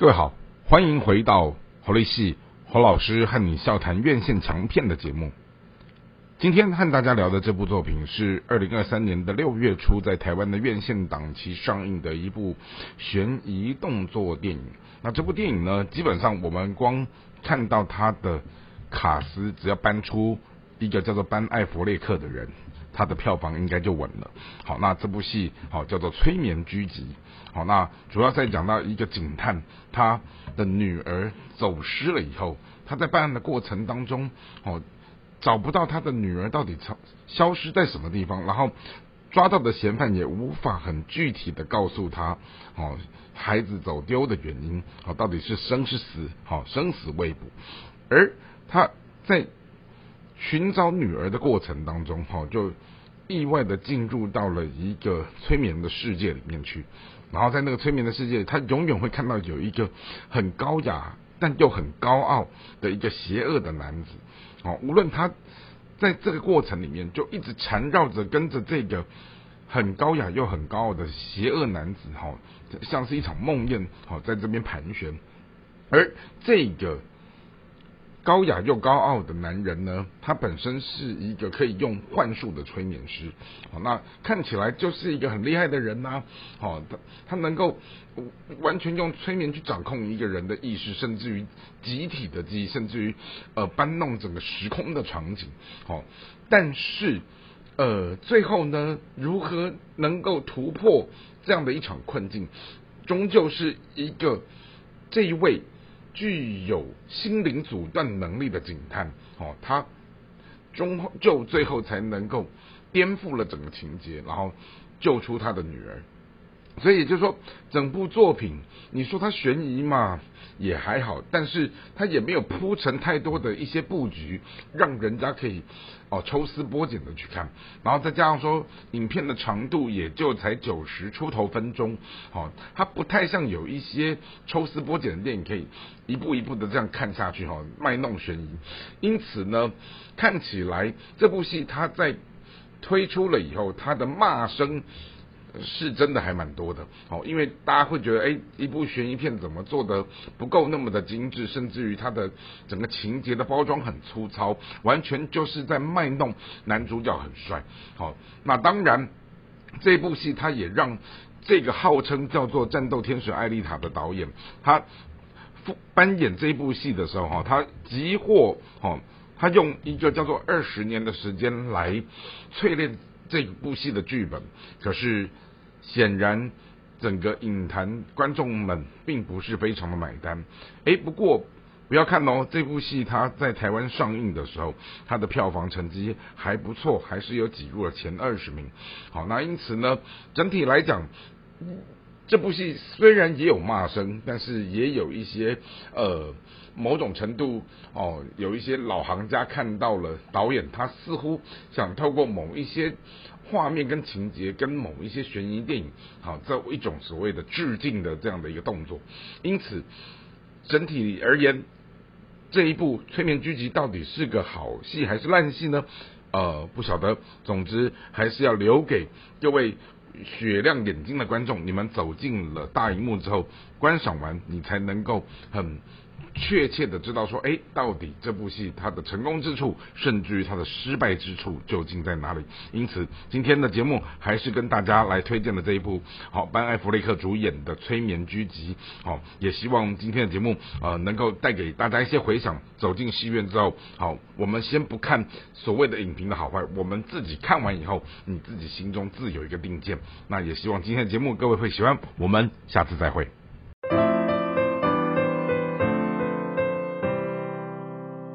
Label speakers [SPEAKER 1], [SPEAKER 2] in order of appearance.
[SPEAKER 1] 各位好，欢迎回到侯立系侯老师和你笑谈院线强片的节目。今天和大家聊的这部作品是二零二三年的六月初在台湾的院线档期上映的一部悬疑动作电影。那这部电影呢，基本上我们光看到它的卡斯，只要搬出一个叫做班艾弗列克的人，他的票房应该就稳了。好，那这部戏好叫做《催眠狙击》。好，那主要在讲到一个警探，他的女儿走失了以后，他在办案的过程当中，哦，找不到他的女儿到底消消失在什么地方，然后抓到的嫌犯也无法很具体的告诉他，哦，孩子走丢的原因，哦，到底是生是死，好，生死未卜，而他在寻找女儿的过程当中，哈，就意外的进入到了一个催眠的世界里面去。然后在那个催眠的世界，他永远会看到有一个很高雅但又很高傲的一个邪恶的男子。哦，无论他在这个过程里面，就一直缠绕着跟着这个很高雅又很高傲的邪恶男子，哈，像是一场梦魇，好在这边盘旋。而这个。高雅又高傲的男人呢，他本身是一个可以用幻术的催眠师，好，那看起来就是一个很厉害的人呐，好，他他能够完全用催眠去掌控一个人的意识，甚至于集体的记忆，甚至于呃搬弄整个时空的场景，好，但是呃最后呢，如何能够突破这样的一场困境，终究是一个这一位。具有心灵阻断能力的警探，哦，他终就最后才能够颠覆了整个情节，然后救出他的女儿。所以也就是说，整部作品，你说它悬疑嘛，也还好，但是它也没有铺成太多的一些布局，让人家可以哦抽丝剥茧的去看。然后再加上说，影片的长度也就才九十出头分钟，哦，它不太像有一些抽丝剥茧的电影可以一步一步的这样看下去，哈，卖弄悬疑。因此呢，看起来这部戏它在推出了以后，它的骂声。是真的还蛮多的，哦，因为大家会觉得，哎，一部悬疑片怎么做的不够那么的精致，甚至于它的整个情节的包装很粗糙，完全就是在卖弄男主角很帅，好，那当然这部戏它也让这个号称叫做战斗天使艾丽塔的导演，他扮演这部戏的时候，哈，他急获，哦，他用一个叫做二十年的时间来淬炼。这部戏的剧本，可是显然整个影坛观众们并不是非常的买单。哎，不过不要看哦，这部戏它在台湾上映的时候，它的票房成绩还不错，还是有挤入了前二十名。好，那因此呢，整体来讲，这部戏虽然也有骂声，但是也有一些呃。某种程度哦，有一些老行家看到了导演，他似乎想透过某一些画面跟情节，跟某一些悬疑电影，好，这一种所谓的致敬的这样的一个动作。因此，整体而言，这一部《催眠狙击》到底是个好戏还是烂戏呢？呃，不晓得。总之，还是要留给各位雪亮眼睛的观众，你们走进了大荧幕之后，观赏完，你才能够很。确切的知道说，哎，到底这部戏它的成功之处，甚至于它的失败之处究竟在哪里？因此，今天的节目还是跟大家来推荐的这一部，好，班艾弗雷克主演的《催眠狙击》，好，也希望今天的节目呃能够带给大家一些回想。走进戏院之后，好，我们先不看所谓的影评的好坏，我们自己看完以后，你自己心中自有一个定见。那也希望今天的节目各位会喜欢，我们下次再会。